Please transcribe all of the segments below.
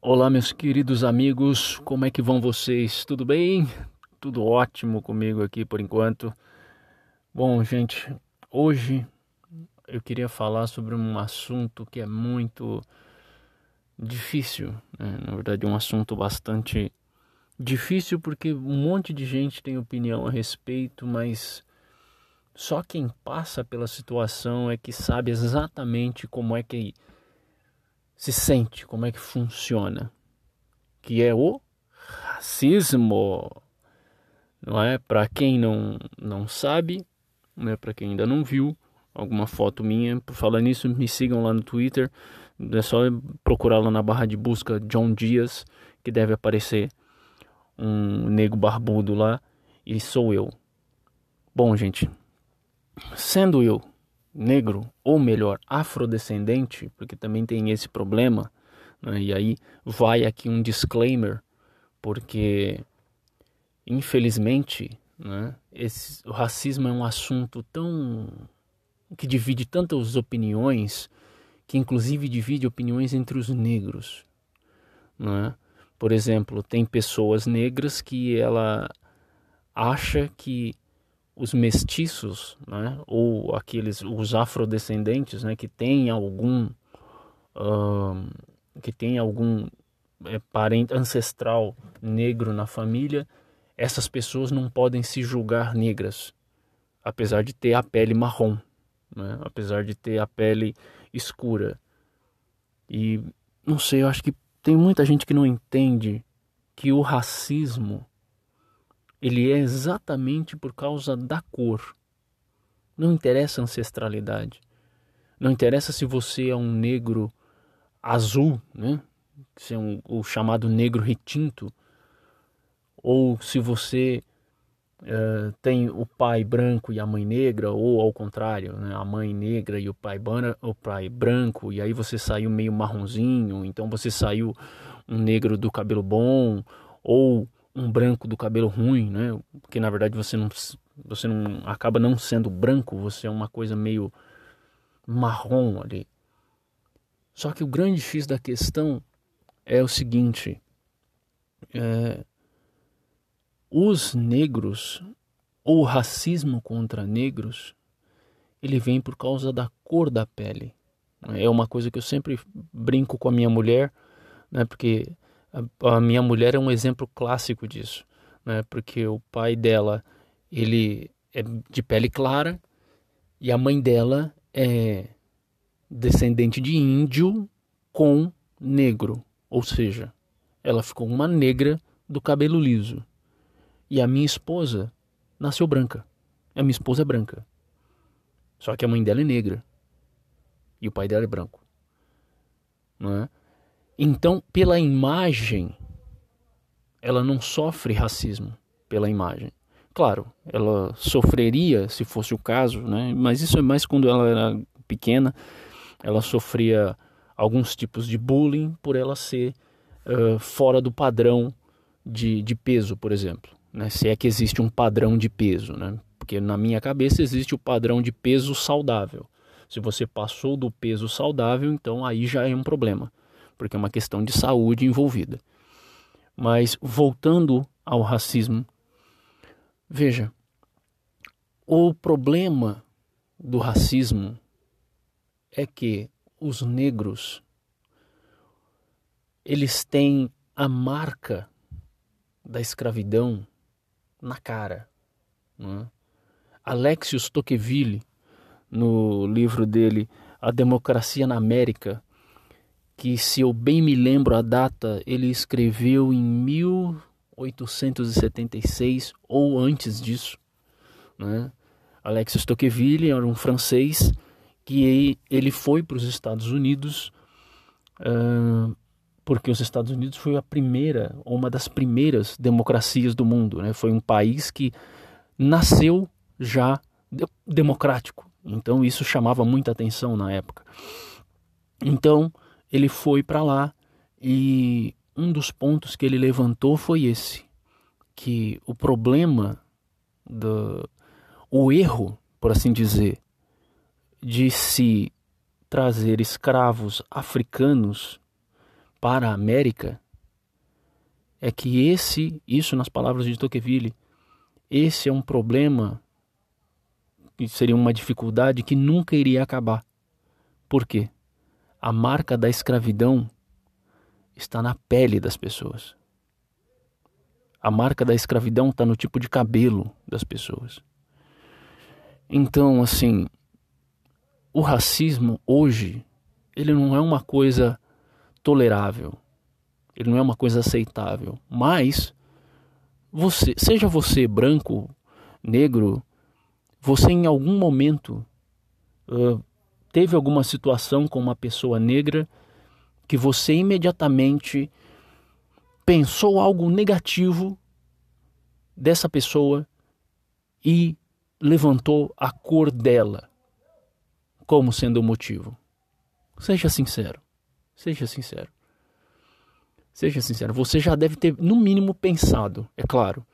Olá, meus queridos amigos, como é que vão vocês? Tudo bem? Tudo ótimo comigo aqui por enquanto. Bom, gente, hoje eu queria falar sobre um assunto que é muito difícil, né? na verdade, um assunto bastante difícil porque um monte de gente tem opinião a respeito, mas só quem passa pela situação é que sabe exatamente como é que se sente, como é que funciona, que é o racismo. Não é? Para quem não não sabe, né, para quem ainda não viu alguma foto minha, por falar nisso, me sigam lá no Twitter. É só procurar lá na barra de busca John Dias, que deve aparecer um nego barbudo lá, e sou eu. Bom, gente, sendo eu negro, ou melhor, afrodescendente, porque também tem esse problema, né? e aí vai aqui um disclaimer, porque infelizmente né, esse, o racismo é um assunto tão que divide tantas opiniões, que inclusive divide opiniões entre os negros. Né? Por exemplo, tem pessoas negras que ela acha que os mestiços, né, ou aqueles os afrodescendentes, né, que têm algum uh, que tem algum é, parente ancestral negro na família, essas pessoas não podem se julgar negras, apesar de ter a pele marrom, né, apesar de ter a pele escura. E não sei, eu acho que tem muita gente que não entende que o racismo ele é exatamente por causa da cor. Não interessa a ancestralidade. Não interessa se você é um negro azul, né? Se é um, o chamado negro retinto, ou se você uh, tem o pai branco e a mãe negra, ou ao contrário, né? a mãe negra e o pai, o pai branco, e aí você saiu meio marronzinho, então você saiu um negro do cabelo bom, ou um branco do cabelo ruim, né? Porque na verdade você não você não acaba não sendo branco, você é uma coisa meio marrom ali. Só que o grande X da questão é o seguinte: é, os negros ou o racismo contra negros ele vem por causa da cor da pele. É uma coisa que eu sempre brinco com a minha mulher, né? Porque a, minha mulher é um exemplo clássico disso, né? Porque o pai dela, ele é de pele clara e a mãe dela é descendente de índio com negro, ou seja, ela ficou uma negra do cabelo liso. E a minha esposa nasceu branca. A minha esposa é branca. Só que a mãe dela é negra. E o pai dela é branco. Não é? Então, pela imagem, ela não sofre racismo pela imagem. Claro, ela sofreria se fosse o caso, né? mas isso é mais quando ela era pequena. Ela sofria alguns tipos de bullying por ela ser uh, fora do padrão de, de peso, por exemplo. Né? Se é que existe um padrão de peso, né? porque na minha cabeça existe o padrão de peso saudável. Se você passou do peso saudável, então aí já é um problema porque é uma questão de saúde envolvida. Mas voltando ao racismo, veja, o problema do racismo é que os negros eles têm a marca da escravidão na cara. Né? Alexius Tocqueville, no livro dele A Democracia na América, que, se eu bem me lembro a data, ele escreveu em 1876 ou antes disso. Né? Alexis Tocqueville era um francês que ele foi para os Estados Unidos uh, porque os Estados Unidos foi a primeira, uma das primeiras democracias do mundo. Né? Foi um país que nasceu já de democrático. Então isso chamava muita atenção na época. Então ele foi para lá e um dos pontos que ele levantou foi esse, que o problema do o erro, por assim dizer, de se trazer escravos africanos para a América é que esse, isso nas palavras de Tocqueville, esse é um problema que seria uma dificuldade que nunca iria acabar. Por quê? A marca da escravidão está na pele das pessoas. A marca da escravidão está no tipo de cabelo das pessoas. Então, assim, o racismo hoje, ele não é uma coisa tolerável. Ele não é uma coisa aceitável. Mas você, seja você branco, negro, você em algum momento uh, teve alguma situação com uma pessoa negra que você imediatamente pensou algo negativo dessa pessoa e levantou a cor dela como sendo o motivo. Seja sincero. Seja sincero. Seja sincero. Você já deve ter, no mínimo, pensado, é claro.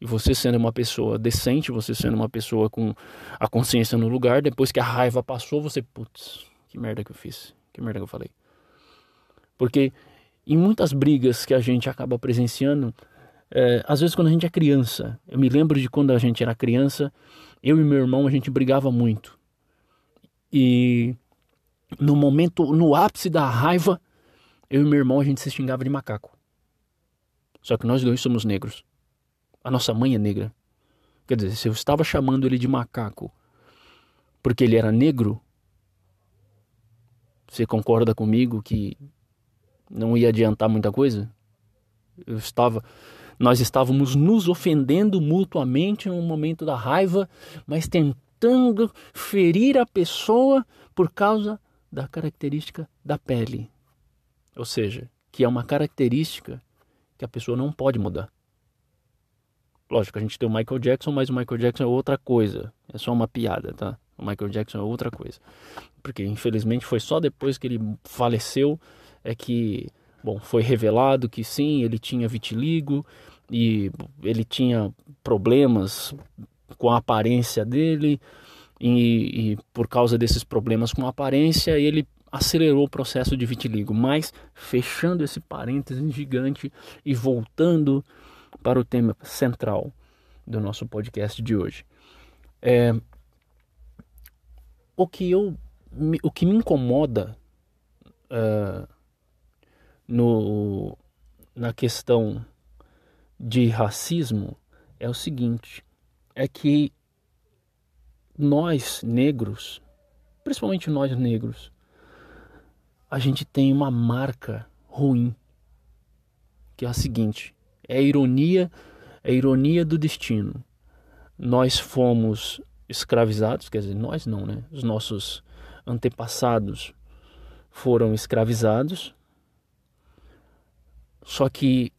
E você sendo uma pessoa decente, você sendo uma pessoa com a consciência no lugar, depois que a raiva passou, você, putz, que merda que eu fiz. Que merda que eu falei. Porque em muitas brigas que a gente acaba presenciando, é, às vezes quando a gente é criança, eu me lembro de quando a gente era criança, eu e meu irmão a gente brigava muito. E no momento, no ápice da raiva, eu e meu irmão a gente se xingava de macaco. Só que nós dois somos negros. A nossa mãe é negra. Quer dizer, se eu estava chamando ele de macaco porque ele era negro, você concorda comigo que não ia adiantar muita coisa? Eu estava nós estávamos nos ofendendo mutuamente no momento da raiva, mas tentando tentando ferir a pessoa por causa da característica da pele. Ou seja, que é uma característica que a pessoa não pode mudar. Lógico, a gente tem o Michael Jackson, mas o Michael Jackson é outra coisa. É só uma piada, tá? O Michael Jackson é outra coisa. Porque infelizmente foi só depois que ele faleceu é que, bom, foi revelado que sim, ele tinha vitiligo e ele tinha problemas com a aparência dele e, e por causa desses problemas com a aparência ele acelerou o processo de vitiligo. Mas fechando esse parênteses gigante e voltando para o tema central do nosso podcast de hoje, é, o que eu o que me incomoda uh, no, na questão de racismo é o seguinte: é que nós negros, principalmente nós negros, a gente tem uma marca ruim, que é a seguinte: é a ironia, é a ironia do destino. Nós fomos escravizados, quer dizer, nós não, né? Os nossos antepassados foram escravizados. Só que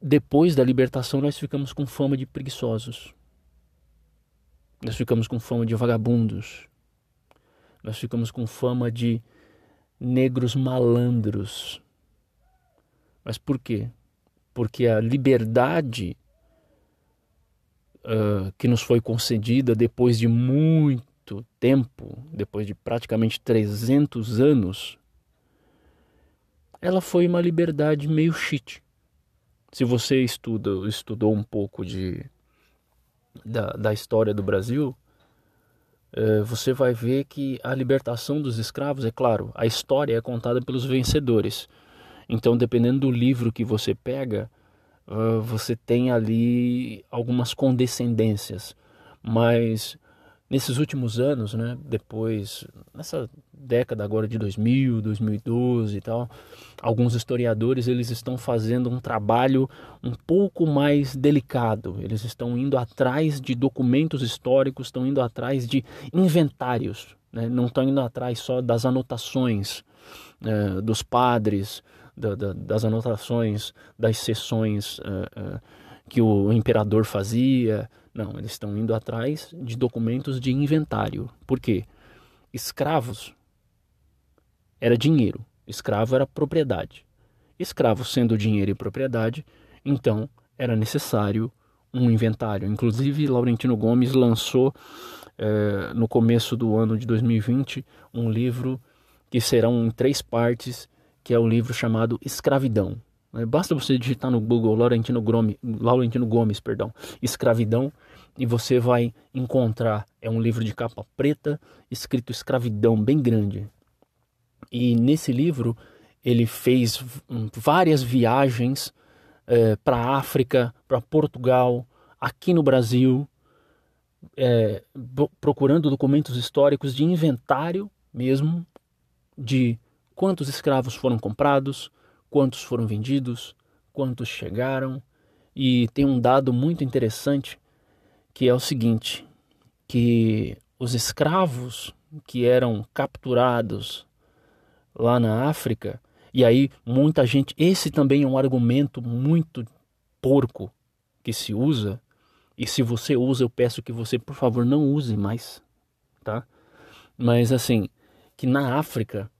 depois da libertação nós ficamos com fama de preguiçosos. Nós ficamos com fama de vagabundos. Nós ficamos com fama de negros malandros. Mas por quê? Porque a liberdade uh, que nos foi concedida depois de muito tempo, depois de praticamente 300 anos, ela foi uma liberdade meio shit se você estuda, estudou um pouco de, da, da história do Brasil, é, você vai ver que a libertação dos escravos, é claro, a história é contada pelos vencedores. Então, dependendo do livro que você pega, uh, você tem ali algumas condescendências. Mas nesses últimos anos, né, depois, nessa década agora de 2000, 2012 e tal, alguns historiadores eles estão fazendo um trabalho um pouco mais delicado. Eles estão indo atrás de documentos históricos, estão indo atrás de inventários, né, não estão indo atrás só das anotações uh, dos padres, da, da, das anotações das sessões uh, uh, que o imperador fazia, não, eles estão indo atrás de documentos de inventário. Por quê? Escravos era dinheiro, escravo era propriedade. Escravo sendo dinheiro e propriedade, então era necessário um inventário. Inclusive, Laurentino Gomes lançou é, no começo do ano de 2020 um livro que serão em três partes, que é o um livro chamado Escravidão. É, basta você digitar no Google Laurentino, Gomes, Laurentino Gomes, perdão, Escravidão, e você vai encontrar. É um livro de capa preta, escrito Escravidão, bem grande. E nesse livro ele fez várias viagens é, para a África, para Portugal, aqui no Brasil, é, procurando documentos históricos de inventário mesmo de quantos escravos foram comprados, quantos foram vendidos, quantos chegaram. E tem um dado muito interessante que é o seguinte, que os escravos que eram capturados lá na África, e aí muita gente, esse também é um argumento muito porco que se usa, e se você usa, eu peço que você, por favor, não use mais, tá? Mas assim, que na África,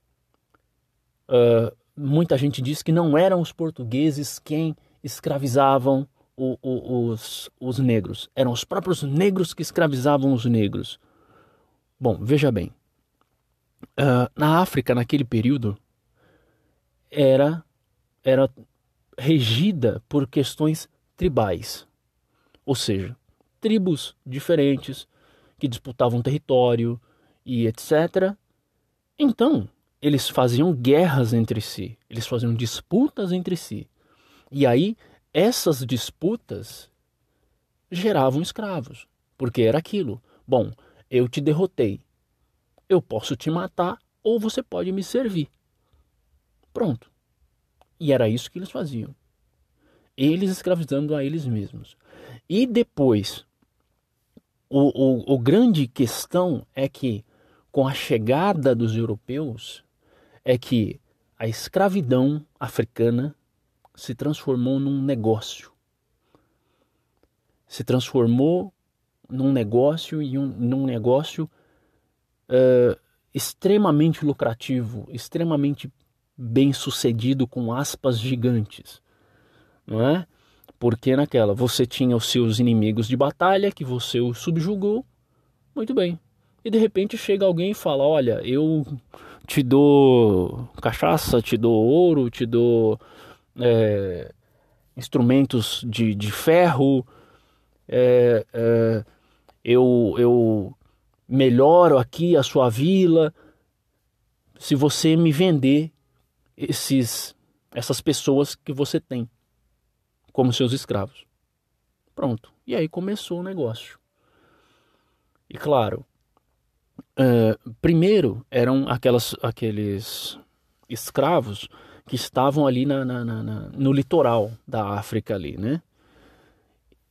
uh, muita gente diz que não eram os portugueses quem escravizavam o, o, os, os negros, eram os próprios negros que escravizavam os negros. Bom, veja bem, uh, na África, naquele período, era, era regida por questões tribais, ou seja, tribos diferentes que disputavam território e etc. Então, eles faziam guerras entre si, eles faziam disputas entre si. E aí, essas disputas geravam escravos, porque era aquilo. Bom, eu te derrotei, eu posso te matar ou você pode me servir. Pronto. E era isso que eles faziam. Eles escravizando a eles mesmos. E depois, o, o, o grande questão é que com a chegada dos europeus, é que a escravidão africana se transformou num negócio. Se transformou num negócio e um, num negócio uh, extremamente lucrativo, extremamente bem sucedido com aspas gigantes, não é? Porque naquela você tinha os seus inimigos de batalha que você os subjugou, muito bem. E de repente chega alguém e fala: Olha, eu te dou cachaça, te dou ouro, te dou é, instrumentos de, de ferro, é, é, eu, eu melhoro aqui a sua vila se você me vender esses, essas pessoas que você tem como seus escravos. Pronto. E aí começou o negócio. E claro, Uh, primeiro eram aquelas, aqueles escravos que estavam ali na, na, na, no litoral da África ali, né?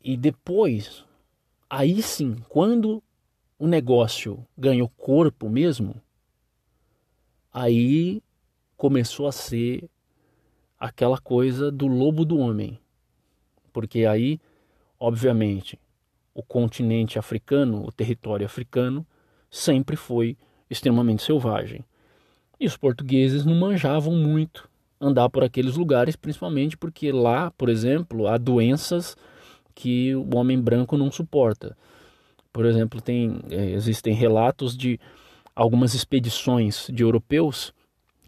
E depois, aí sim, quando o negócio ganhou corpo mesmo, aí começou a ser aquela coisa do lobo do homem. Porque aí, obviamente, o continente africano, o território africano, sempre foi extremamente selvagem. E os portugueses não manjavam muito andar por aqueles lugares, principalmente porque lá, por exemplo, há doenças que o homem branco não suporta. Por exemplo, tem, é, existem relatos de algumas expedições de europeus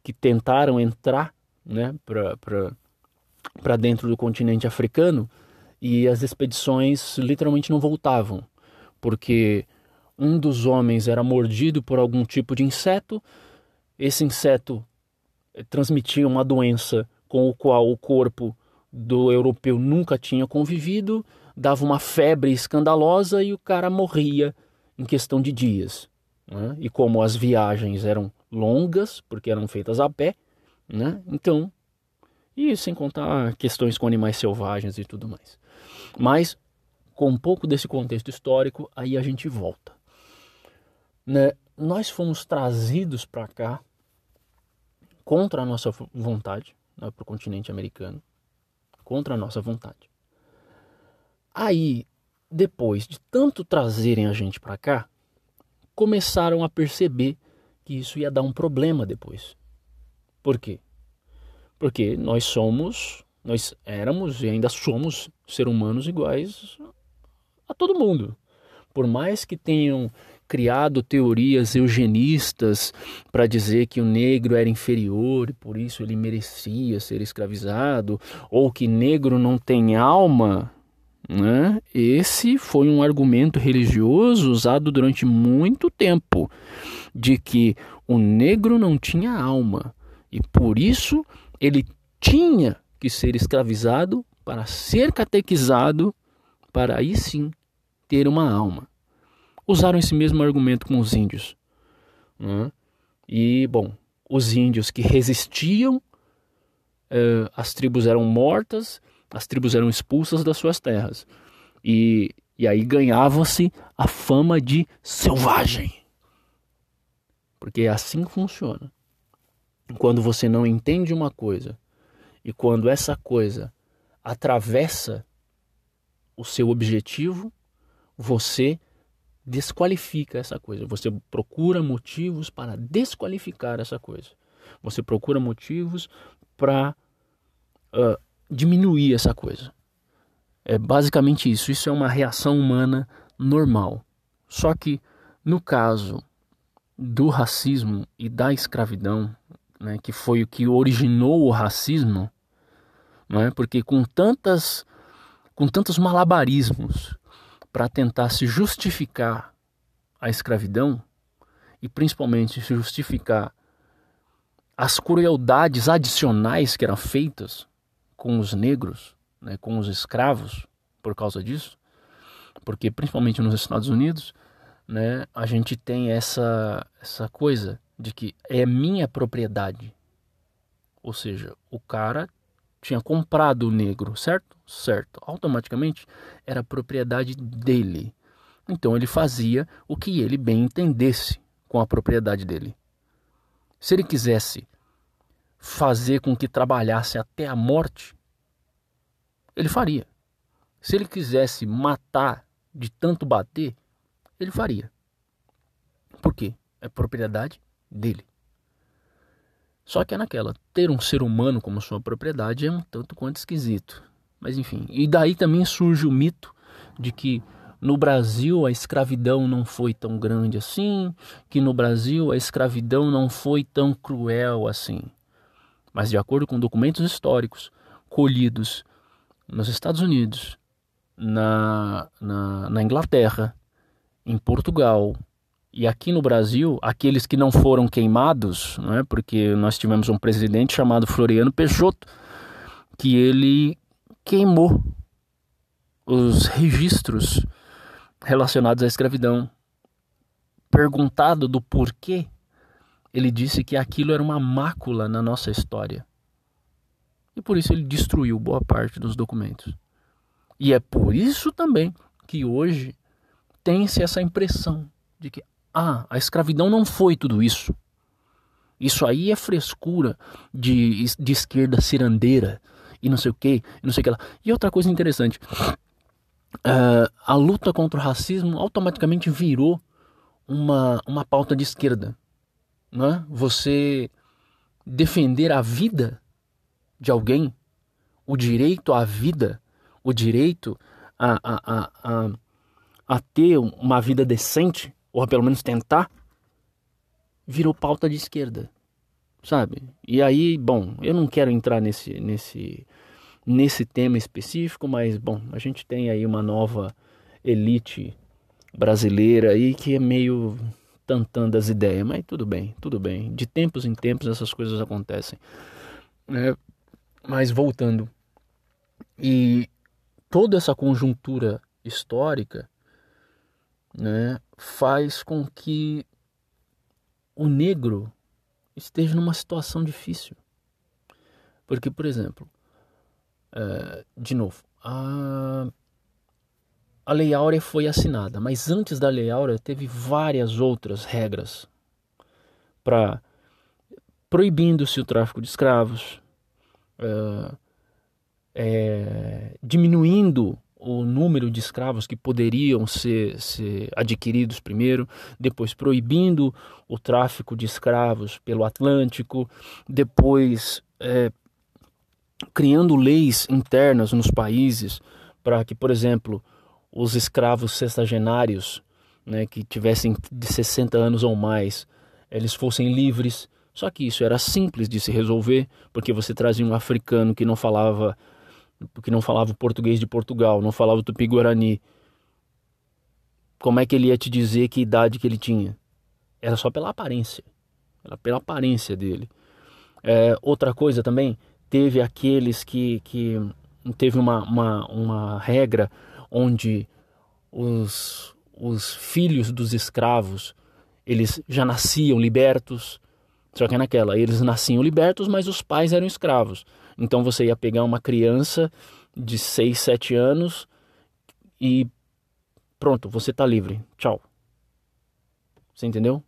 que tentaram entrar né, para dentro do continente africano e as expedições literalmente não voltavam, porque um dos homens era mordido por algum tipo de inseto, esse inseto eh, transmitia uma doença com o qual o corpo do europeu nunca tinha convivido, dava uma febre escandalosa e o cara morria em questão de dias. Né? E como as viagens eram longas, porque eram feitas a pé, né? então, e sem contar questões com animais selvagens e tudo mais. Mas, com um pouco desse contexto histórico, aí a gente volta né, nós fomos trazidos para cá contra a nossa vontade, né, para o continente americano, contra a nossa vontade. Aí, depois de tanto trazerem a gente para cá, começaram a perceber que isso ia dar um problema depois. Por quê? Porque nós somos, nós éramos e ainda somos seres humanos iguais a todo mundo. Por mais que tenham criado teorias eugenistas para dizer que o negro era inferior e por isso ele merecia ser escravizado, ou que negro não tem alma, né? Esse foi um argumento religioso usado durante muito tempo de que o negro não tinha alma e por isso ele tinha que ser escravizado para ser catequizado, para aí sim ter uma alma. Usaram esse mesmo argumento com os índios. Né? E, bom, os índios que resistiam, eh, as tribos eram mortas, as tribos eram expulsas das suas terras. E, e aí ganhava-se a fama de selvagem. Porque é assim que funciona. Quando você não entende uma coisa e quando essa coisa atravessa o seu objetivo, você desqualifica essa coisa. Você procura motivos para desqualificar essa coisa. Você procura motivos para uh, diminuir essa coisa. É basicamente isso. Isso é uma reação humana normal. Só que no caso do racismo e da escravidão, né, que foi o que originou o racismo, né, porque com tantas com tantos malabarismos para tentar se justificar a escravidão e principalmente se justificar as crueldades adicionais que eram feitas com os negros, né, com os escravos por causa disso, porque principalmente nos Estados Unidos né, a gente tem essa, essa coisa de que é minha propriedade. Ou seja, o cara tinha comprado o negro, certo? Certo. Automaticamente era propriedade dele. Então ele fazia o que ele bem entendesse com a propriedade dele. Se ele quisesse fazer com que trabalhasse até a morte, ele faria. Se ele quisesse matar de tanto bater, ele faria. Por quê? É propriedade dele. Só que é naquela, ter um ser humano como sua propriedade é um tanto quanto esquisito. Mas enfim, e daí também surge o mito de que no Brasil a escravidão não foi tão grande assim, que no Brasil a escravidão não foi tão cruel assim. Mas de acordo com documentos históricos colhidos nos Estados Unidos, na, na, na Inglaterra, em Portugal e aqui no Brasil, aqueles que não foram queimados, né, porque nós tivemos um presidente chamado Floriano Peixoto, que ele queimou os registros relacionados à escravidão. Perguntado do porquê, ele disse que aquilo era uma mácula na nossa história. E por isso ele destruiu boa parte dos documentos. E é por isso também que hoje tem-se essa impressão de que ah, a escravidão não foi tudo isso. Isso aí é frescura de, de esquerda cirandeira e não sei o que, não sei o que lá. E outra coisa interessante, uh, a luta contra o racismo automaticamente virou uma, uma pauta de esquerda. Né? Você defender a vida de alguém, o direito à vida, o direito a, a, a, a a ter uma vida decente, ou pelo menos tentar, virou pauta de esquerda, sabe? E aí, bom, eu não quero entrar nesse, nesse, nesse tema específico, mas, bom, a gente tem aí uma nova elite brasileira aí que é meio tantando as ideias, mas tudo bem, tudo bem. De tempos em tempos essas coisas acontecem. É, mas voltando, e toda essa conjuntura histórica né, faz com que o negro esteja numa situação difícil. Porque, por exemplo, é, de novo, a, a Lei Áurea foi assinada, mas antes da Lei Áurea teve várias outras regras para proibindo-se o tráfico de escravos, é, é, diminuindo o número de escravos que poderiam ser, ser, adquiridos primeiro, depois proibindo o tráfico de escravos pelo Atlântico, depois é, criando leis internas nos países para que, por exemplo, os escravos sexagenários, né, que tivessem de 60 anos ou mais, eles fossem livres. Só que isso era simples de se resolver, porque você trazia um africano que não falava que não falava português de Portugal, não falava tupi-guarani. Como é que ele ia te dizer que idade que ele tinha? Era só pela aparência. Era pela aparência dele. É, outra coisa também, teve aqueles que, que teve uma, uma, uma regra onde os, os filhos dos escravos eles já nasciam libertos, só que naquela, eles nasciam libertos, mas os pais eram escravos. Então você ia pegar uma criança de 6, 7 anos e pronto, você está livre. Tchau. Você entendeu?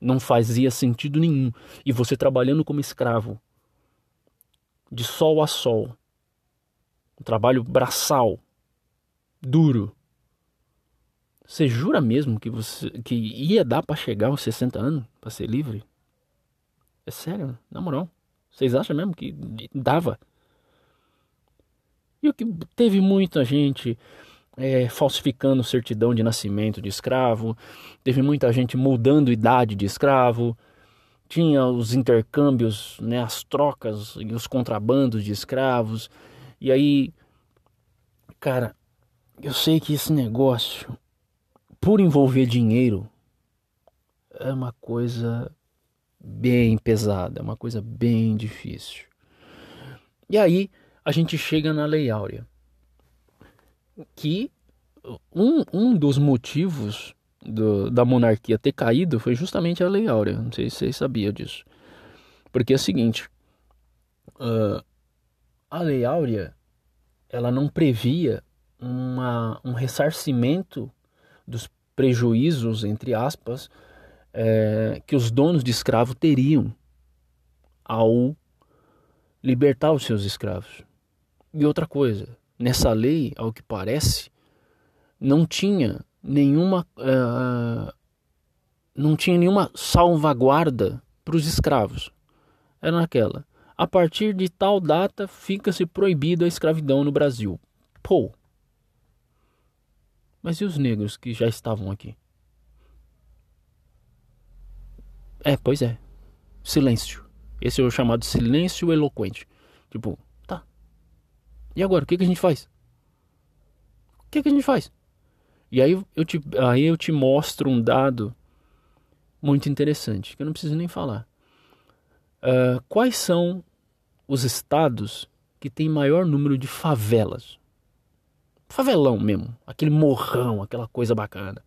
Não fazia sentido nenhum. E você trabalhando como escravo, de sol a sol, um trabalho braçal, duro. Você jura mesmo que você que ia dar para chegar aos 60 anos para ser livre? É sério, na moral. Vocês acham mesmo que dava? E o que teve muita gente é, falsificando certidão de nascimento de escravo, teve muita gente mudando idade de escravo, tinha os intercâmbios, né, as trocas e os contrabandos de escravos. E aí, cara, eu sei que esse negócio, por envolver dinheiro, é uma coisa bem pesada, é uma coisa bem difícil. E aí a gente chega na Lei Áurea, que um, um dos motivos do, da monarquia ter caído foi justamente a Lei Áurea. Não sei se vocês sabiam disso. Porque é o seguinte, uh, a Lei Áurea ela não previa uma, um ressarcimento dos prejuízos, entre aspas, é, que os donos de escravo teriam ao libertar os seus escravos. E outra coisa, nessa lei, ao que parece, não tinha nenhuma uh, não tinha nenhuma salvaguarda para os escravos. Era naquela. A partir de tal data fica-se proibida a escravidão no Brasil. Pô. Mas e os negros que já estavam aqui? É, pois é. Silêncio. Esse é o chamado silêncio eloquente. Tipo, tá. E agora, o que, que a gente faz? O que, que a gente faz? E aí eu, te, aí eu te mostro um dado muito interessante, que eu não preciso nem falar. Uh, quais são os estados que têm maior número de favelas? Favelão mesmo, aquele morrão, aquela coisa bacana.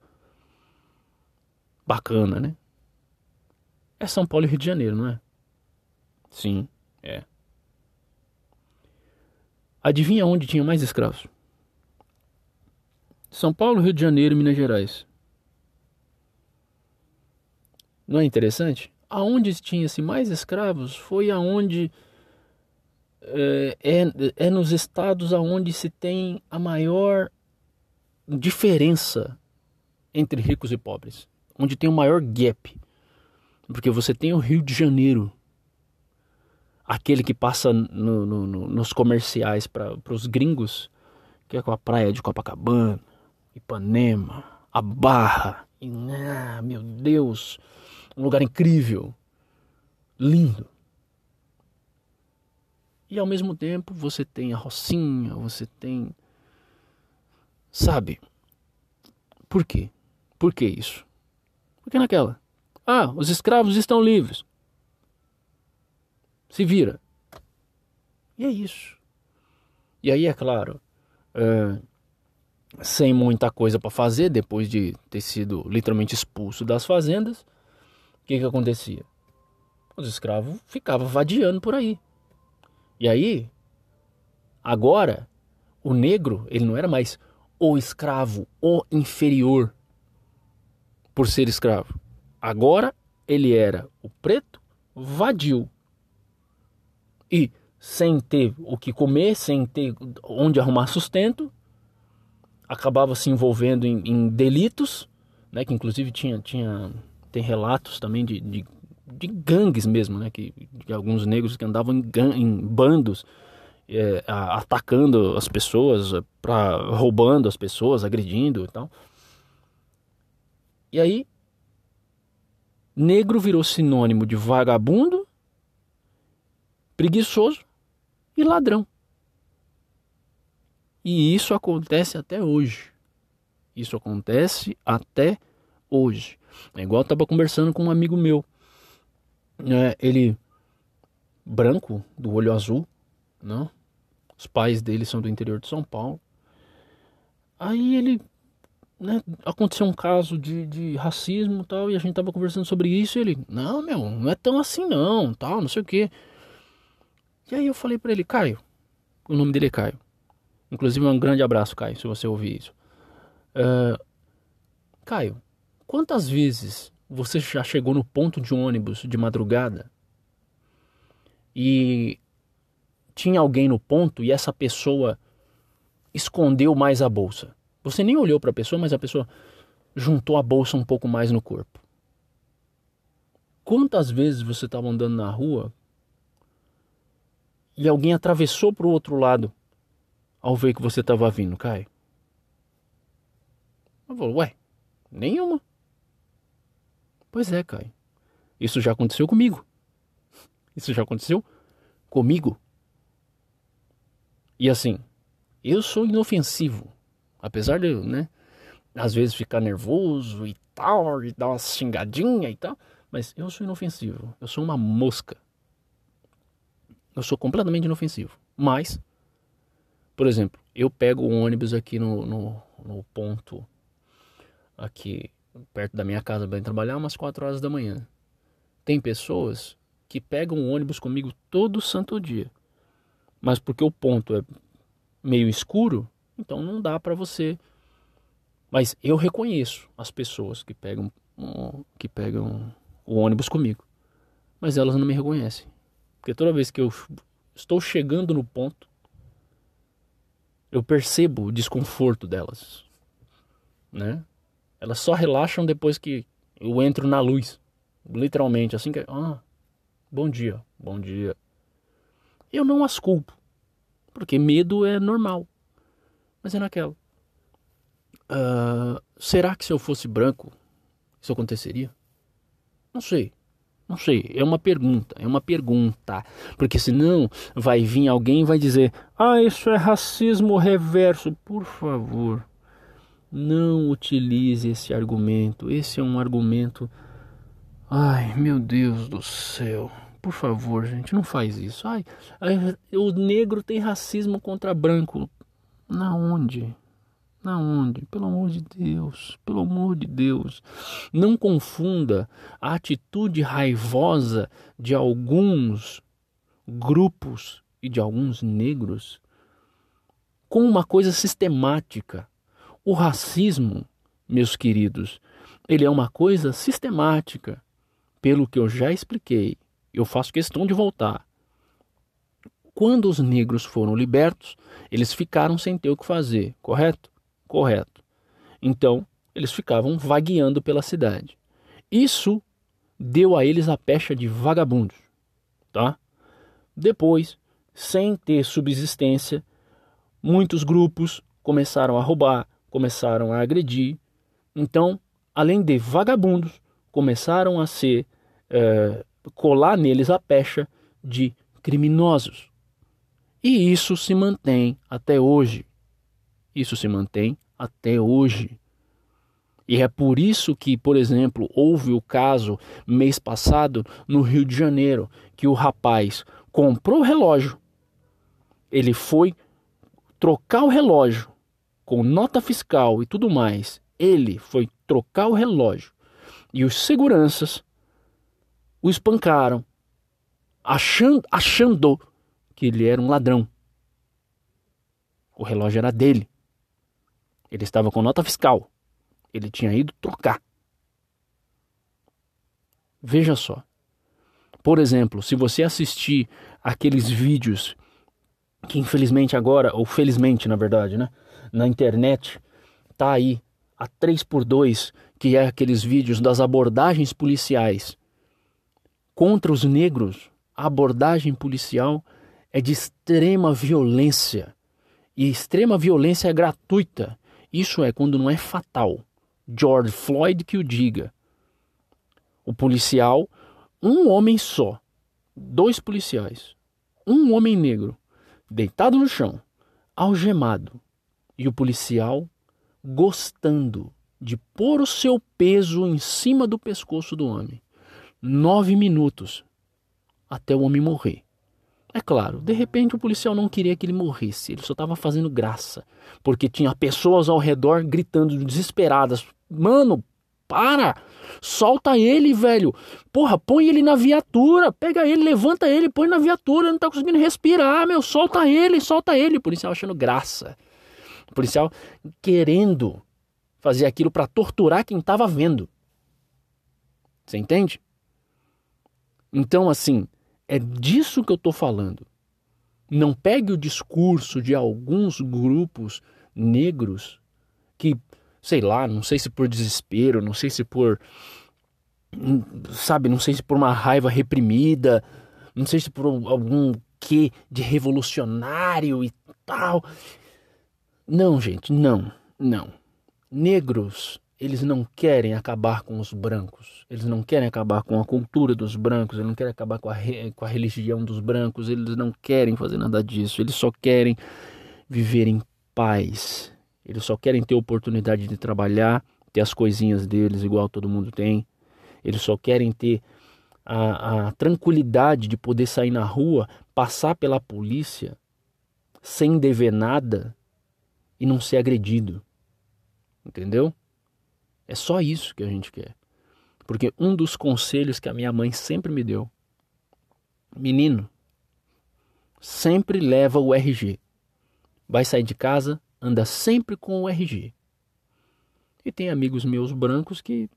Bacana, né? É São Paulo e Rio de Janeiro, não é? Sim, é. Adivinha onde tinha mais escravos? São Paulo, Rio de Janeiro e Minas Gerais. Não é interessante? Aonde tinha-se mais escravos foi aonde é, é, é nos estados aonde se tem a maior diferença entre ricos e pobres, onde tem o maior gap. Porque você tem o Rio de Janeiro, aquele que passa no, no, no, nos comerciais para os gringos, que é com a praia de Copacabana, Ipanema, a Barra. E, ah, meu Deus, um lugar incrível, lindo. E ao mesmo tempo você tem a Rocinha, você tem. Sabe? Por quê? Por que isso? Porque naquela. Ah, os escravos estão livres. Se vira. E é isso. E aí, é claro, é, sem muita coisa para fazer, depois de ter sido literalmente expulso das fazendas, o que, que acontecia? Os escravos ficavam vadiando por aí. E aí, agora, o negro, ele não era mais o escravo, o inferior por ser escravo. Agora ele era o preto vadio. E sem ter o que comer, sem ter onde arrumar sustento, acabava se envolvendo em, em delitos, né, que inclusive tinha, tinha tem relatos também de, de, de gangues mesmo, né, que, de alguns negros que andavam em, em bandos é, atacando as pessoas, pra, roubando as pessoas, agredindo e tal. E aí, negro virou sinônimo de vagabundo, preguiçoso e ladrão. E isso acontece até hoje. Isso acontece até hoje. É igual eu estava conversando com um amigo meu. É, ele, branco, do olho azul, não? Né? Os pais dele são do interior de São Paulo. Aí ele né, aconteceu um caso de, de racismo tal, e a gente tava conversando sobre isso, e ele, não, meu, não é tão assim não, tal, não sei o que. E aí eu falei para ele, Caio, o nome dele é Caio. Inclusive um grande abraço, Caio, se você ouvir isso. Uh, Caio, quantas vezes você já chegou no ponto de ônibus de madrugada e tinha alguém no ponto e essa pessoa escondeu mais a bolsa? Você nem olhou para a pessoa, mas a pessoa juntou a bolsa um pouco mais no corpo. Quantas vezes você estava andando na rua e alguém atravessou para o outro lado ao ver que você estava vindo, Caio? Eu falei, ué, nenhuma. Pois é, Caio. Isso já aconteceu comigo. Isso já aconteceu comigo. E assim, eu sou inofensivo. Apesar de, né, às vezes ficar nervoso e tal, e dar uma xingadinha e tal, mas eu sou inofensivo. Eu sou uma mosca. Eu sou completamente inofensivo. Mas, por exemplo, eu pego o ônibus aqui no, no, no ponto, aqui perto da minha casa, para trabalhar umas 4 horas da manhã. Tem pessoas que pegam o ônibus comigo todo santo dia. Mas porque o ponto é meio escuro, então não dá para você. Mas eu reconheço as pessoas que pegam que pegam o ônibus comigo. Mas elas não me reconhecem. Porque toda vez que eu estou chegando no ponto, eu percebo o desconforto delas, né? Elas só relaxam depois que eu entro na luz, literalmente, assim que, ah, bom dia, bom dia. Eu não as culpo, porque medo é normal. Mas é naquela. Uh, será que se eu fosse branco, isso aconteceria? Não sei. Não sei, é uma pergunta, é uma pergunta. Porque senão vai vir alguém e vai dizer: Ah, isso é racismo reverso. Por favor, não utilize esse argumento. Esse é um argumento. Ai, meu Deus do céu. Por favor, gente, não faz isso. Ai, o negro tem racismo contra branco. Na onde? Na onde? Pelo amor de Deus, pelo amor de Deus. Não confunda a atitude raivosa de alguns grupos e de alguns negros com uma coisa sistemática. O racismo, meus queridos, ele é uma coisa sistemática. Pelo que eu já expliquei, eu faço questão de voltar. Quando os negros foram libertos, eles ficaram sem ter o que fazer, correto? Correto. Então, eles ficavam vagueando pela cidade. Isso deu a eles a pecha de vagabundos, tá? Depois, sem ter subsistência, muitos grupos começaram a roubar, começaram a agredir. Então, além de vagabundos, começaram a ser é, colar neles a pecha de criminosos. E isso se mantém até hoje. Isso se mantém até hoje. E é por isso que, por exemplo, houve o caso mês passado no Rio de Janeiro, que o rapaz comprou o relógio, ele foi trocar o relógio com nota fiscal e tudo mais. Ele foi trocar o relógio e os seguranças o espancaram, achando, achando que ele era um ladrão. O relógio era dele. Ele estava com nota fiscal. Ele tinha ido trocar. Veja só. Por exemplo, se você assistir aqueles vídeos que infelizmente agora, ou felizmente na verdade, né, na internet, tá aí a 3x2, que é aqueles vídeos das abordagens policiais contra os negros, a abordagem policial é de extrema violência. E extrema violência é gratuita. Isso é quando não é fatal. George Floyd que o diga. O policial, um homem só, dois policiais, um homem negro, deitado no chão, algemado, e o policial gostando de pôr o seu peso em cima do pescoço do homem. Nove minutos até o homem morrer. É claro, de repente o policial não queria que ele morresse, ele só estava fazendo graça, porque tinha pessoas ao redor gritando desesperadas: Mano, para! Solta ele, velho! Porra, põe ele na viatura! Pega ele, levanta ele, põe na viatura, não tá conseguindo respirar, meu! Solta ele, solta ele! O policial achando graça. O policial querendo fazer aquilo para torturar quem estava vendo. Você entende? Então, assim, é disso que eu estou falando. Não pegue o discurso de alguns grupos negros que, sei lá, não sei se por desespero, não sei se por. Sabe, não sei se por uma raiva reprimida, não sei se por algum quê de revolucionário e tal. Não, gente, não, não. Negros eles não querem acabar com os brancos, eles não querem acabar com a cultura dos brancos, eles não querem acabar com a, re, com a religião dos brancos, eles não querem fazer nada disso, eles só querem viver em paz, eles só querem ter oportunidade de trabalhar, ter as coisinhas deles igual todo mundo tem, eles só querem ter a, a tranquilidade de poder sair na rua, passar pela polícia sem dever nada e não ser agredido. Entendeu? É só isso que a gente quer. Porque um dos conselhos que a minha mãe sempre me deu: menino, sempre leva o RG. Vai sair de casa, anda sempre com o RG. E tem amigos meus brancos que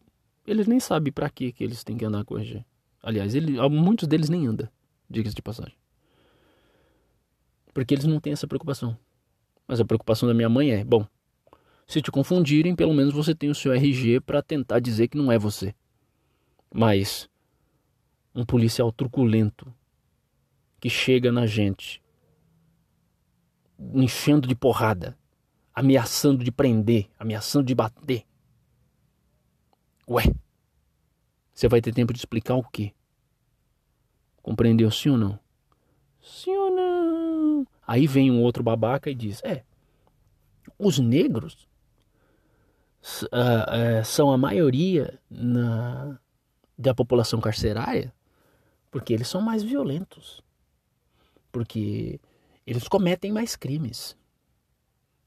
eles nem sabem para que que eles têm que andar com o RG. Aliás, ele, muitos deles nem andam, diga-se de passagem. Porque eles não têm essa preocupação. Mas a preocupação da minha mãe é, bom, se te confundirem, pelo menos você tem o seu RG para tentar dizer que não é você. Mas um policial truculento que chega na gente, enchendo de porrada, ameaçando de prender, ameaçando de bater. Ué, você vai ter tempo de explicar o quê? Compreendeu sim ou não? Sim ou não? Aí vem um outro babaca e diz: É, os negros são a maioria na, da população carcerária porque eles são mais violentos, porque eles cometem mais crimes.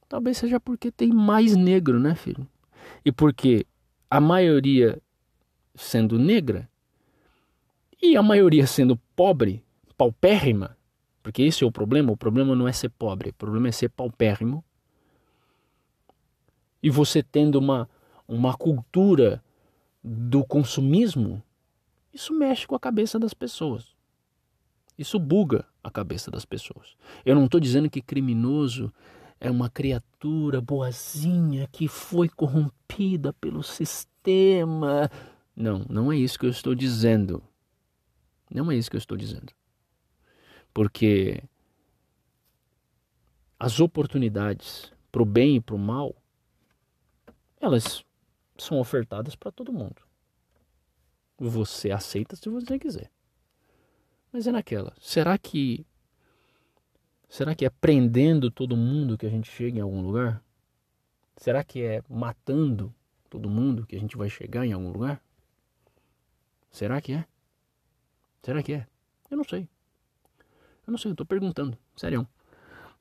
Talvez seja porque tem mais negro, né, filho? E porque a maioria sendo negra e a maioria sendo pobre, paupérrima, porque esse é o problema. O problema não é ser pobre, o problema é ser paupérrimo e você tendo uma, uma cultura do consumismo, isso mexe com a cabeça das pessoas. Isso buga a cabeça das pessoas. Eu não estou dizendo que criminoso é uma criatura boazinha que foi corrompida pelo sistema. Não, não é isso que eu estou dizendo. Não é isso que eu estou dizendo. Porque as oportunidades para o bem e para o mal elas são ofertadas para todo mundo. Você aceita se você quiser. Mas é naquela. Será que será que é prendendo todo mundo que a gente chega em algum lugar? Será que é matando todo mundo que a gente vai chegar em algum lugar? Será que é? Será que é? Eu não sei. Eu não sei, eu tô perguntando, sério.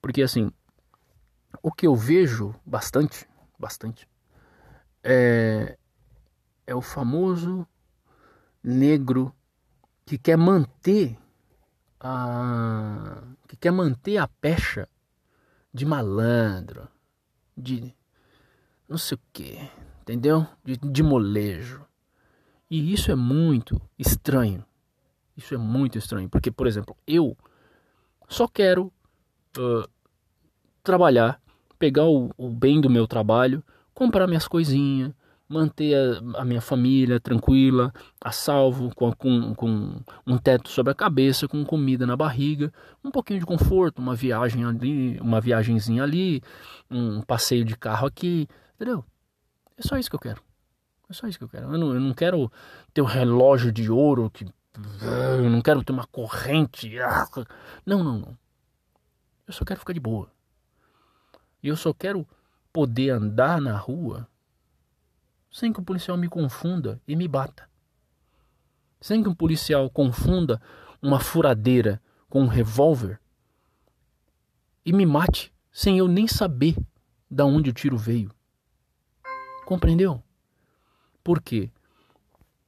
Porque assim, o que eu vejo bastante, bastante, é, é o famoso negro que quer manter a que quer manter a pecha de malandro, de não sei o que, entendeu? De, de molejo. E isso é muito estranho. Isso é muito estranho, porque, por exemplo, eu só quero uh, trabalhar, pegar o, o bem do meu trabalho comprar minhas coisinhas, manter a, a, minha família tranquila, a salvo, com, com, com um teto sobre a cabeça, com comida na barriga, um pouquinho de conforto, uma viagem ali, uma viagemzinha ali, um passeio de carro aqui, entendeu? É só isso que eu quero. É só isso que eu quero. Eu não, eu não quero ter um relógio de ouro que eu não quero ter uma corrente. Ah, não, não, não. Eu só quero ficar de boa. E eu só quero poder andar na rua sem que o policial me confunda e me bata. Sem que um policial confunda uma furadeira com um revólver e me mate sem eu nem saber da onde o tiro veio. Compreendeu? Por quê?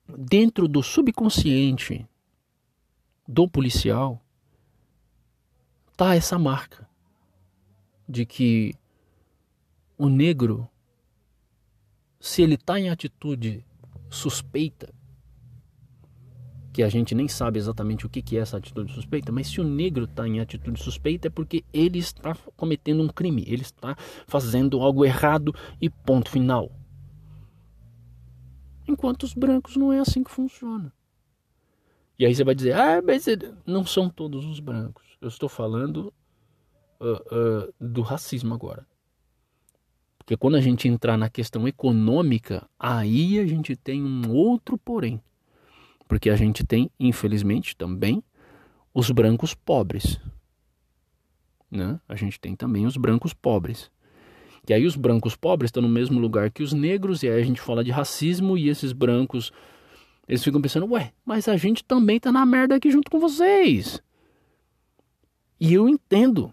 Dentro do subconsciente do policial tá essa marca de que o negro se ele está em atitude suspeita, que a gente nem sabe exatamente o que é essa atitude suspeita, mas se o negro está em atitude suspeita é porque ele está cometendo um crime, ele está fazendo algo errado e ponto final. Enquanto os brancos não é assim que funciona. E aí você vai dizer, ah, mas não são todos os brancos. Eu estou falando uh, uh, do racismo agora. Porque quando a gente entrar na questão econômica, aí a gente tem um outro porém. Porque a gente tem, infelizmente, também os brancos pobres. Né? A gente tem também os brancos pobres. E aí os brancos pobres estão no mesmo lugar que os negros, e aí a gente fala de racismo, e esses brancos, eles ficam pensando, ué, mas a gente também tá na merda aqui junto com vocês. E eu entendo.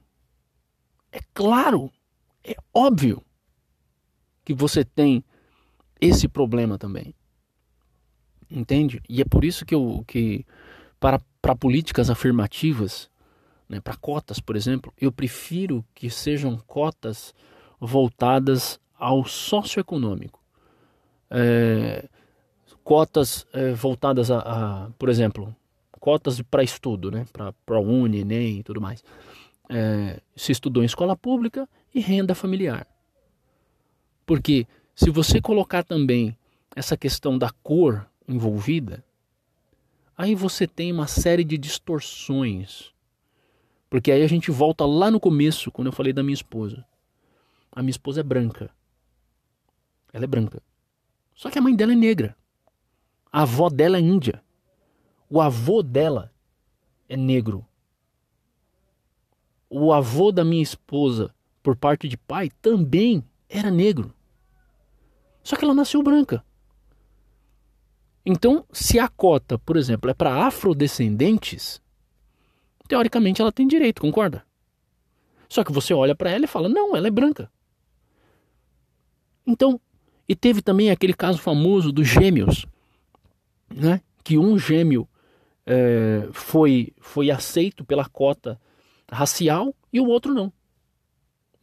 É claro, é óbvio que você tem esse problema também. Entende? E é por isso que eu que para, para políticas afirmativas, né, para cotas, por exemplo, eu prefiro que sejam cotas voltadas ao socioeconômico. É, cotas é, voltadas a, a, por exemplo, cotas para estudo, né, para Uni, Enem e tudo mais. É, se estudou em escola pública e renda familiar. Porque se você colocar também essa questão da cor envolvida, aí você tem uma série de distorções. Porque aí a gente volta lá no começo, quando eu falei da minha esposa. A minha esposa é branca. Ela é branca. Só que a mãe dela é negra. A avó dela é índia. O avô dela é negro. O avô da minha esposa, por parte de pai, também era negro. Só que ela nasceu branca. Então, se a cota, por exemplo, é para afrodescendentes, teoricamente ela tem direito, concorda? Só que você olha para ela e fala: não, ela é branca. Então, e teve também aquele caso famoso dos gêmeos, né? Que um gêmeo é, foi, foi aceito pela cota racial e o outro não.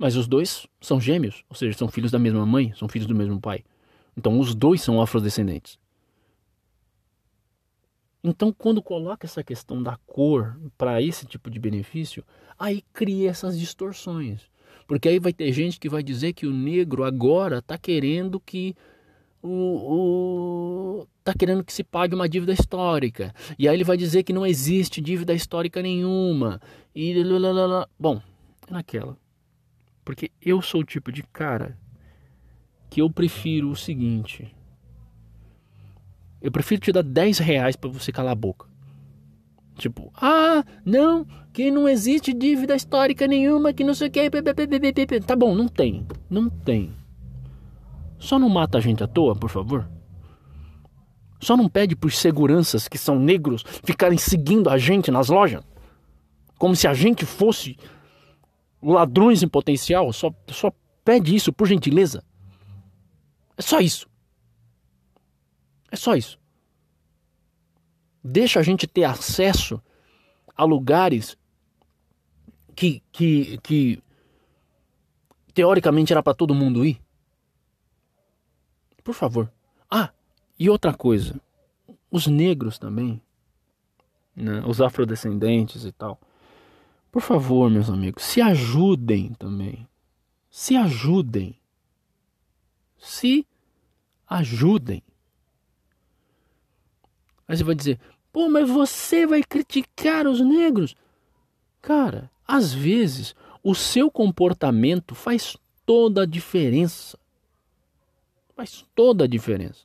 Mas os dois são gêmeos, ou seja, são filhos da mesma mãe, são filhos do mesmo pai. Então os dois são afrodescendentes. Então, quando coloca essa questão da cor para esse tipo de benefício, aí cria essas distorções. Porque aí vai ter gente que vai dizer que o negro agora está querendo que o, o tá querendo que se pague uma dívida histórica. E aí ele vai dizer que não existe dívida histórica nenhuma. E bom, é naquela. Porque eu sou o tipo de cara que eu prefiro o seguinte. Eu prefiro te dar 10 reais para você calar a boca. Tipo, ah, não, que não existe dívida histórica nenhuma, que não sei o que. Tá bom, não tem. Não tem. Só não mata a gente à toa, por favor. Só não pede para os seguranças que são negros ficarem seguindo a gente nas lojas. Como se a gente fosse ladrões em potencial, só, só pede isso, por gentileza. É só isso. É só isso. Deixa a gente ter acesso a lugares que, que, que teoricamente era para todo mundo ir. Por favor. Ah, e outra coisa. Os negros também, né, os afrodescendentes e tal por favor, meus amigos, se ajudem também. Se ajudem. Se Ajudem. Aí você vai dizer, pô, mas você vai criticar os negros? Cara, às vezes o seu comportamento faz toda a diferença. Faz toda a diferença.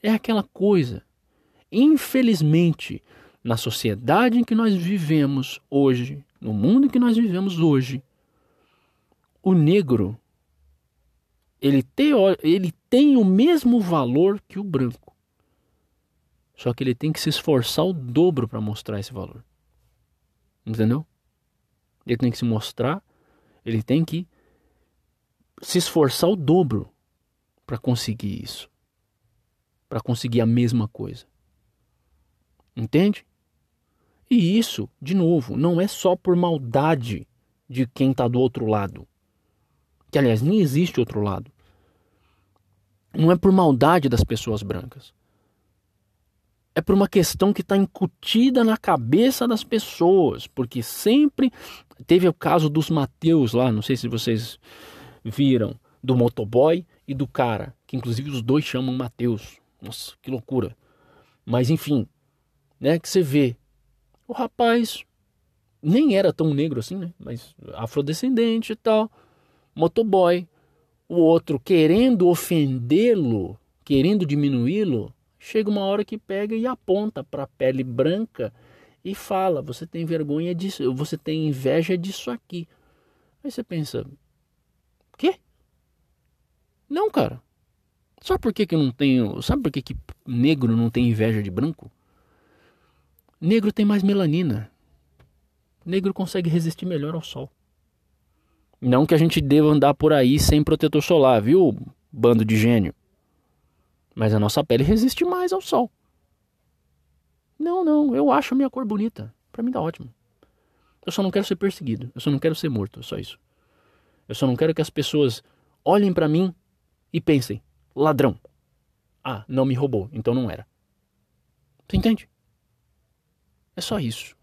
É aquela coisa. Infelizmente, na sociedade em que nós vivemos hoje, no mundo em que nós vivemos hoje, o negro ele tem, ele tem o mesmo valor que o branco. Só que ele tem que se esforçar o dobro para mostrar esse valor. Entendeu? Ele tem que se mostrar, ele tem que se esforçar o dobro para conseguir isso. Para conseguir a mesma coisa. Entende? E isso, de novo, não é só por maldade de quem está do outro lado. Que, aliás, nem existe outro lado. Não é por maldade das pessoas brancas. É por uma questão que está incutida na cabeça das pessoas. Porque sempre teve o caso dos Mateus lá, não sei se vocês viram, do motoboy e do cara, que inclusive os dois chamam Mateus. Nossa, que loucura. Mas enfim, né, que você vê, o rapaz nem era tão negro assim, né, mas afrodescendente e tal, motoboy, o outro querendo ofendê-lo, querendo diminuí-lo, chega uma hora que pega e aponta para a pele branca e fala: "Você tem vergonha disso, você tem inveja disso aqui". Aí você pensa: "Quê? Não, cara. Sabe por que, que eu não tenho. Sabe por que, que negro não tem inveja de branco? Negro tem mais melanina. Negro consegue resistir melhor ao sol. Não que a gente deva andar por aí sem protetor solar, viu, bando de gênio? Mas a nossa pele resiste mais ao sol. Não, não, eu acho a minha cor bonita. Para mim tá ótimo. Eu só não quero ser perseguido, eu só não quero ser morto, só isso. Eu só não quero que as pessoas olhem para mim e pensem: ladrão. Ah, não me roubou, então não era. Você entende? É só isso.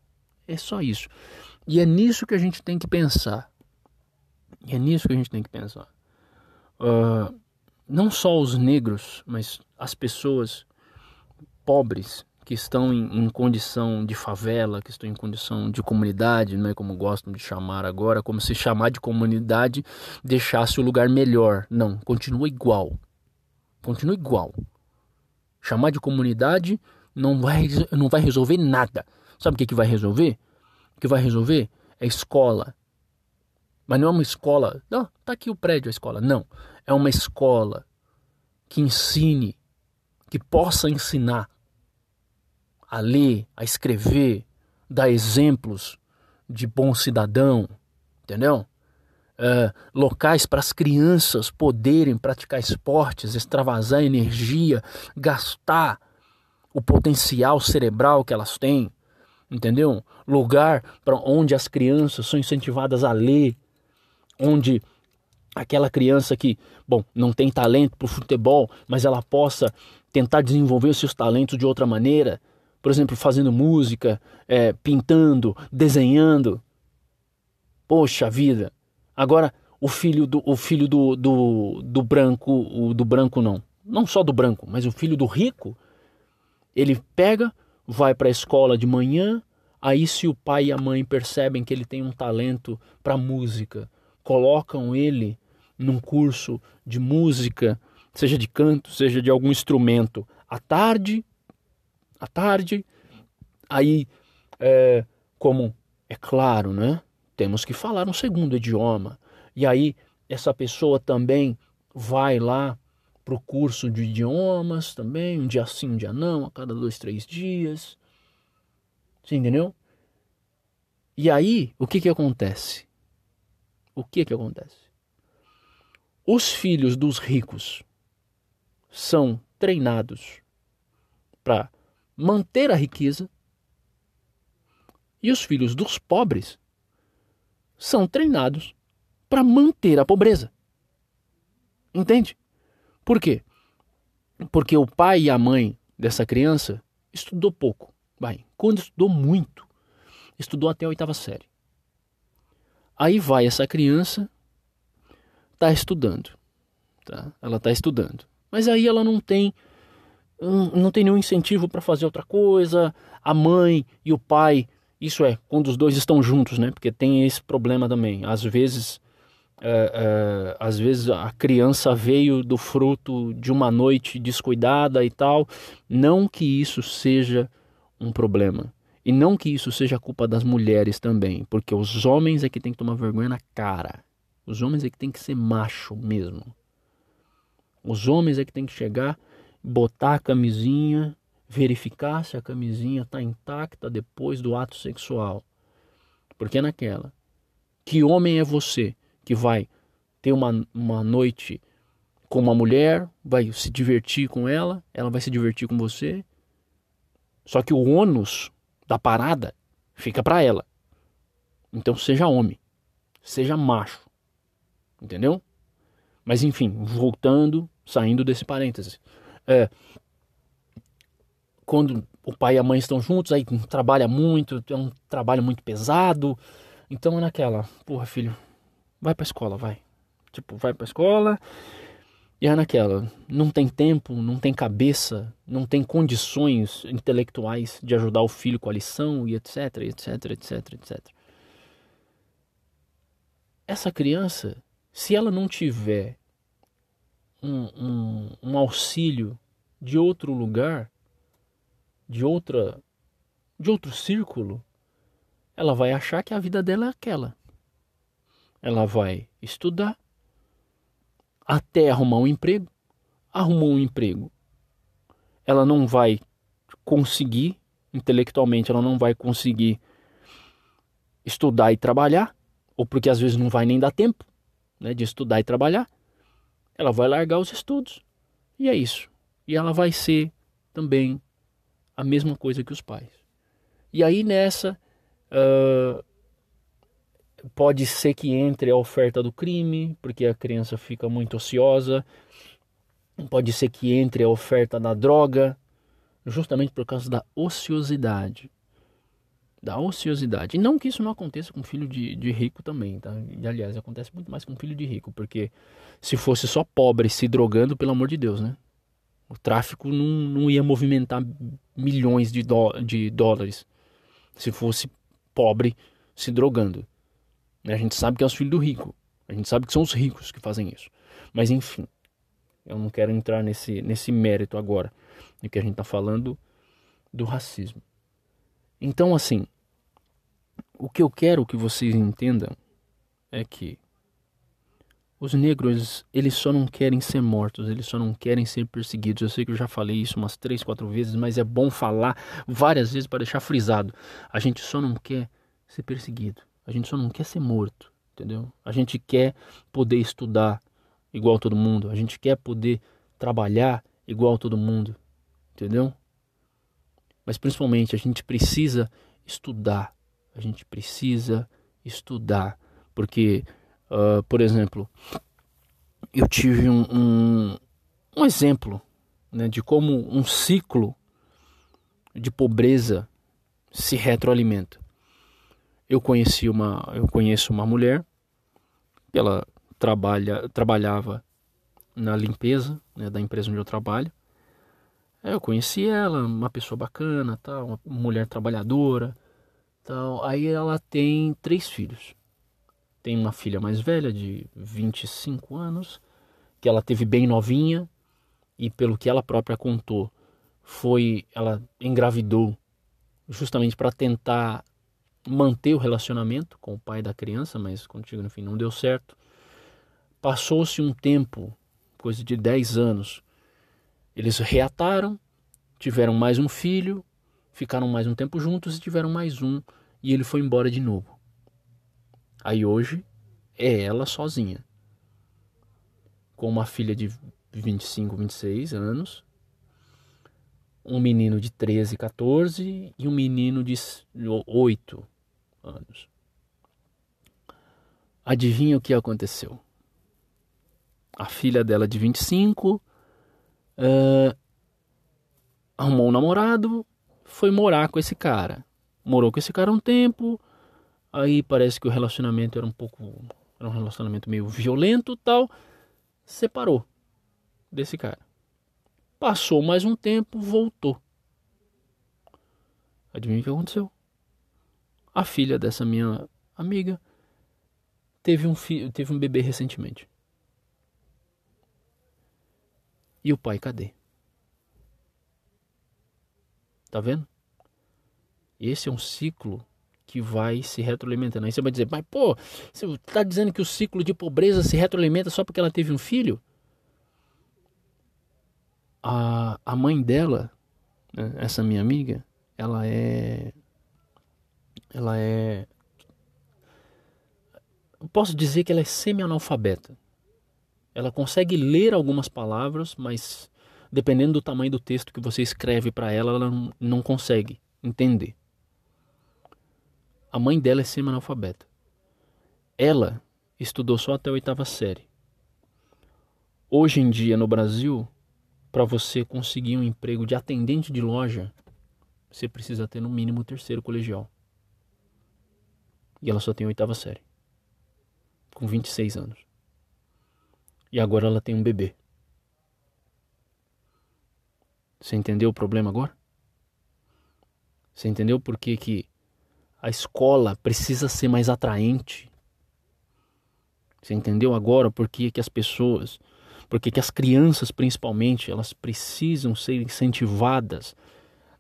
É só isso. E é nisso que a gente tem que pensar. E é nisso que a gente tem que pensar. Uh, não só os negros, mas as pessoas pobres que estão em, em, condição de favela, que estão em condição de comunidade, não é como gostam de chamar agora, como se chamar de comunidade deixasse o lugar melhor. Não, continua igual. Continua igual. Chamar de comunidade não vai, não vai resolver nada. Sabe o que, que vai resolver? O que vai resolver é escola. Mas não é uma escola. Não, tá aqui o prédio, a escola. Não. É uma escola que ensine, que possa ensinar a ler, a escrever, dar exemplos de bom cidadão, entendeu? Uh, locais para as crianças poderem praticar esportes, extravasar energia, gastar o potencial cerebral que elas têm, entendeu? Lugar para onde as crianças são incentivadas a ler, onde aquela criança que, bom, não tem talento para o futebol, mas ela possa tentar desenvolver os seus talentos de outra maneira, por exemplo, fazendo música, é, pintando, desenhando. Poxa vida! Agora o filho do o filho do, do, do branco, o do branco não, não só do branco, mas o filho do rico, ele pega, vai para a escola de manhã, aí se o pai e a mãe percebem que ele tem um talento para música, colocam ele num curso de música, seja de canto, seja de algum instrumento, à tarde, à tarde, aí, é, como é claro, né? Temos que falar um segundo idioma. E aí, essa pessoa também vai lá para o curso de idiomas também, um dia sim, um dia não, a cada dois, três dias. Você entendeu? E aí, o que que acontece? O que que acontece? Os filhos dos ricos são treinados para manter a riqueza e os filhos dos pobres são treinados para manter a pobreza. Entende? Por quê? Porque o pai e a mãe dessa criança estudou pouco. Quando estudou muito, estudou até a oitava série. Aí vai essa criança, está estudando. Tá? Ela está estudando. Mas aí ela não tem não tem nenhum incentivo para fazer outra coisa. A mãe e o pai, isso é, quando os dois estão juntos, né? Porque tem esse problema também. Às vezes, é, é, às vezes a criança veio do fruto de uma noite descuidada e tal. Não que isso seja um problema. E não que isso seja culpa das mulheres também, porque os homens é que tem que tomar vergonha na cara. Os homens é que tem que ser macho mesmo. Os homens é que tem que chegar, botar a camisinha, verificar se a camisinha está intacta depois do ato sexual. Porque é naquela. Que homem é você que vai ter uma, uma noite com uma mulher, vai se divertir com ela, ela vai se divertir com você. Só que o ônus da parada fica para ela. Então seja homem, seja macho. Entendeu? Mas enfim, voltando, saindo desse parêntese. É, quando o pai e a mãe estão juntos, aí trabalha muito, é um trabalho muito pesado. Então é naquela, porra, filho, vai pra escola, vai. Tipo, vai pra escola. E é naquela, não tem tempo, não tem cabeça, não tem condições intelectuais de ajudar o filho com a lição e etc, etc, etc, etc. Essa criança se ela não tiver um, um, um auxílio de outro lugar, de outra, de outro círculo, ela vai achar que a vida dela é aquela. Ela vai estudar até arrumar um emprego. Arrumou um emprego. Ela não vai conseguir, intelectualmente, ela não vai conseguir estudar e trabalhar, ou porque às vezes não vai nem dar tempo né, de estudar e trabalhar, ela vai largar os estudos. E é isso. E ela vai ser também a mesma coisa que os pais. E aí nessa uh, pode ser que entre a oferta do crime, porque a criança fica muito ociosa. Pode ser que entre a oferta da droga, justamente por causa da ociosidade da ociosidade. E não que isso não aconteça com filho de, de rico também, tá? E, aliás, acontece muito mais com filho de rico, porque se fosse só pobre se drogando, pelo amor de Deus, né? O tráfico não, não ia movimentar milhões de, dó, de dólares se fosse pobre se drogando. A gente sabe que é os filhos do rico. A gente sabe que são os ricos que fazem isso. Mas enfim, eu não quero entrar nesse, nesse mérito agora, de que a gente está falando do racismo. Então, assim, o que eu quero que vocês entendam é que os negros, eles só não querem ser mortos, eles só não querem ser perseguidos. Eu sei que eu já falei isso umas três, quatro vezes, mas é bom falar várias vezes para deixar frisado. A gente só não quer ser perseguido, a gente só não quer ser morto, entendeu? A gente quer poder estudar igual todo mundo, a gente quer poder trabalhar igual todo mundo, entendeu? Mas principalmente a gente precisa estudar. A gente precisa estudar. Porque, uh, por exemplo, eu tive um, um, um exemplo né, de como um ciclo de pobreza se retroalimenta. Eu conheci uma, eu conheço uma mulher ela trabalha, trabalhava na limpeza né, da empresa onde eu trabalho. Eu conheci ela, uma pessoa bacana, tal, uma mulher trabalhadora, tal. Aí ela tem três filhos. Tem uma filha mais velha de 25 anos, que ela teve bem novinha e pelo que ela própria contou, foi ela engravidou justamente para tentar manter o relacionamento com o pai da criança, mas contigo no fim não deu certo. Passou-se um tempo, coisa de 10 anos, eles reataram, tiveram mais um filho, ficaram mais um tempo juntos e tiveram mais um, e ele foi embora de novo. Aí hoje é ela sozinha, com uma filha de 25, 26 anos, um menino de 13, 14 e um menino de 8 anos. Adivinha o que aconteceu? A filha dela de 25 uh, arrumou um namorado, foi morar com esse cara. Morou com esse cara um tempo, aí parece que o relacionamento era um pouco. Era um relacionamento meio violento tal. Separou desse cara. Passou mais um tempo, voltou. Adivinha o que aconteceu? A filha dessa minha amiga teve um, filho, teve um bebê recentemente. E o pai, cadê? Tá vendo? Esse é um ciclo que vai se retroalimentando. Aí você vai dizer, mas pô, você está dizendo que o ciclo de pobreza se retroalimenta só porque ela teve um filho? a, a mãe dela, né, essa minha amiga, ela é. Ela é. Posso dizer que ela é semi-analfabeta. Ela consegue ler algumas palavras, mas dependendo do tamanho do texto que você escreve para ela, ela não, consegue entender. A mãe dela é semi-analfabeta. Ela estudou só até a oitava série. Hoje em dia, no Brasil, para você conseguir um emprego de atendente de loja, você precisa ter no mínimo o terceiro colegial. E ela só tem oitava série. Com 26 anos. E agora ela tem um bebê. Você entendeu o problema agora? Você entendeu por que, que a escola precisa ser mais atraente? Você entendeu agora por que, que as pessoas porque que as crianças principalmente elas precisam ser incentivadas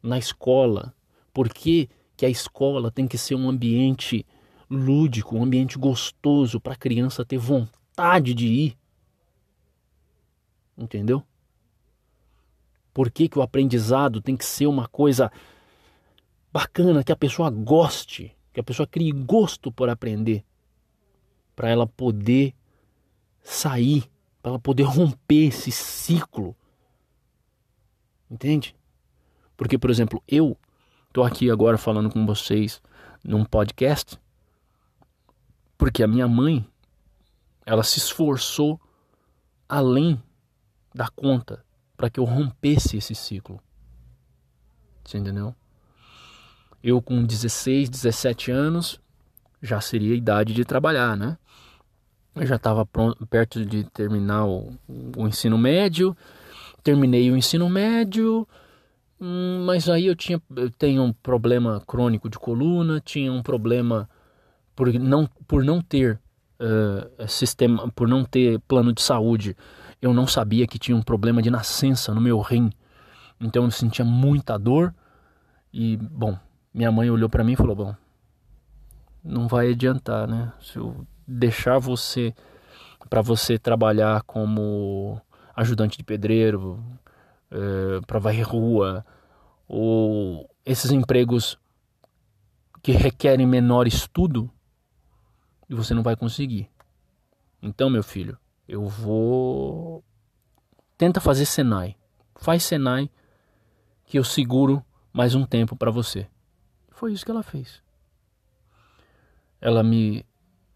na escola, porque que a escola tem que ser um ambiente lúdico, um ambiente gostoso para a criança ter vontade de ir. Entendeu? Por que, que o aprendizado tem que ser uma coisa bacana, que a pessoa goste, que a pessoa crie gosto por aprender, para ela poder sair para ela poder romper esse ciclo. Entende? Porque, por exemplo, eu estou aqui agora falando com vocês num podcast porque a minha mãe ela se esforçou além da conta para que eu rompesse esse ciclo. Você entendeu? Eu com 16, 17 anos já seria a idade de trabalhar, né? Eu já estava perto de terminar o, o, ensino médio, terminei o ensino médio, hum, mas aí eu tinha eu tenho um problema crônico de coluna, tinha um problema por não, por não ter uh, sistema, por não ter plano de saúde, eu não sabia que tinha um problema de nascença no meu rim, então eu sentia muita dor e bom, minha mãe olhou para mim e falou, bom, não vai adiantar, né? Se eu deixar você para você trabalhar como ajudante de pedreiro, é, para varrer rua, ou esses empregos que requerem menor estudo, e você não vai conseguir. Então, meu filho, eu vou. Tenta fazer Senai. Faz Senai que eu seguro mais um tempo para você. Foi isso que ela fez. Ela me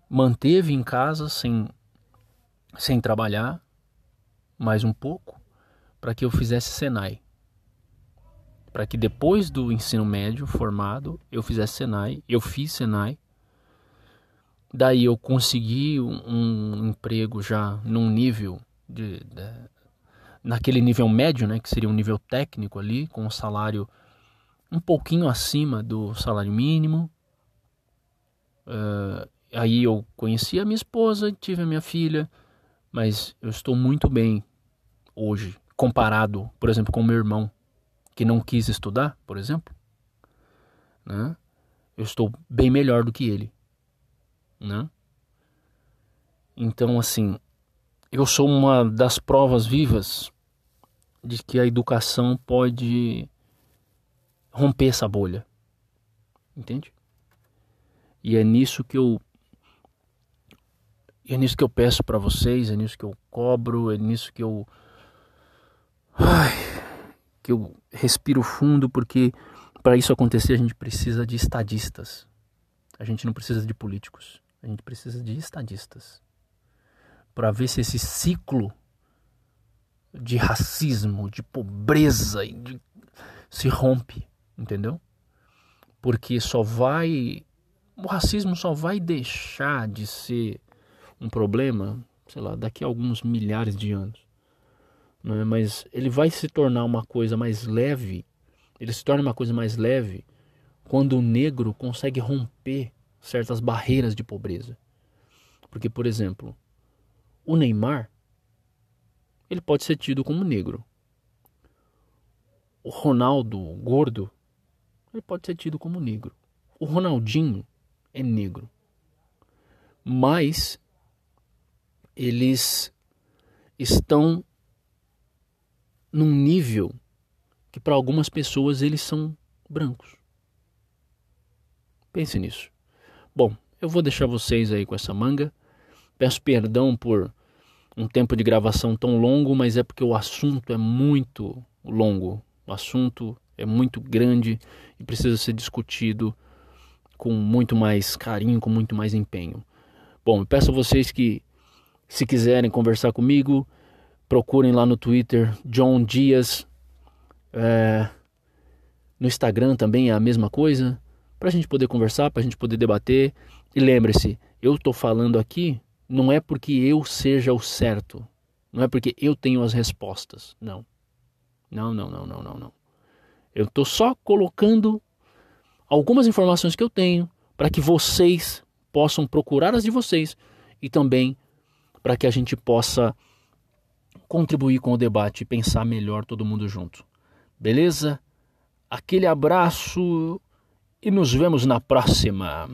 manteve em casa sem, sem trabalhar mais um pouco para que eu fizesse Senai. Para que depois do ensino médio formado eu fizesse Senai. Eu fiz Senai. Daí eu consegui um, um emprego já num nível de, de, naquele nível médio, né, que seria um nível técnico ali, com um salário um pouquinho acima do salário mínimo. Uh, aí eu conheci a minha esposa, tive a minha filha, mas eu estou muito bem hoje, comparado, por exemplo, com meu irmão, que não quis estudar, por exemplo. Né? Eu estou bem melhor do que ele. Né? Então, assim, eu sou uma das provas vivas de que a educação pode romper essa bolha. Entende? E é nisso que eu é nisso que eu peço para vocês, é nisso que eu cobro, é nisso que eu. Ai, que eu respiro fundo, porque para isso acontecer a gente precisa de estadistas. A gente não precisa de políticos. A gente precisa de estadistas. Para ver se esse ciclo de racismo, de pobreza de... se rompe, entendeu? Porque só vai. O racismo só vai deixar de ser um problema, sei lá, daqui a alguns milhares de anos. não é? mas ele vai se tornar uma coisa mais leve, ele se torna uma coisa mais leve quando o negro consegue romper certas barreiras de pobreza. Porque, por exemplo, o Neymar, ele pode ser tido como negro. O Ronaldo gordo, ele pode ser tido como negro. O Ronaldinho é negro. Mas eles estão num nível que para algumas pessoas eles são brancos. Pense nisso. Bom, eu vou deixar vocês aí com essa manga. Peço perdão por um tempo de gravação tão longo, mas é porque o assunto é muito longo. O assunto é muito grande e precisa ser discutido com muito mais carinho, com muito mais empenho. Bom, eu peço a vocês que, se quiserem conversar comigo, procurem lá no Twitter John Dias. É, no Instagram também é a mesma coisa, para a gente poder conversar, para a gente poder debater. E lembre-se, eu estou falando aqui não é porque eu seja o certo, não é porque eu tenho as respostas, não. Não, não, não, não, não, não. Eu estou só colocando algumas informações que eu tenho para que vocês possam procurar as de vocês e também para que a gente possa contribuir com o debate e pensar melhor todo mundo junto. Beleza? Aquele abraço e nos vemos na próxima.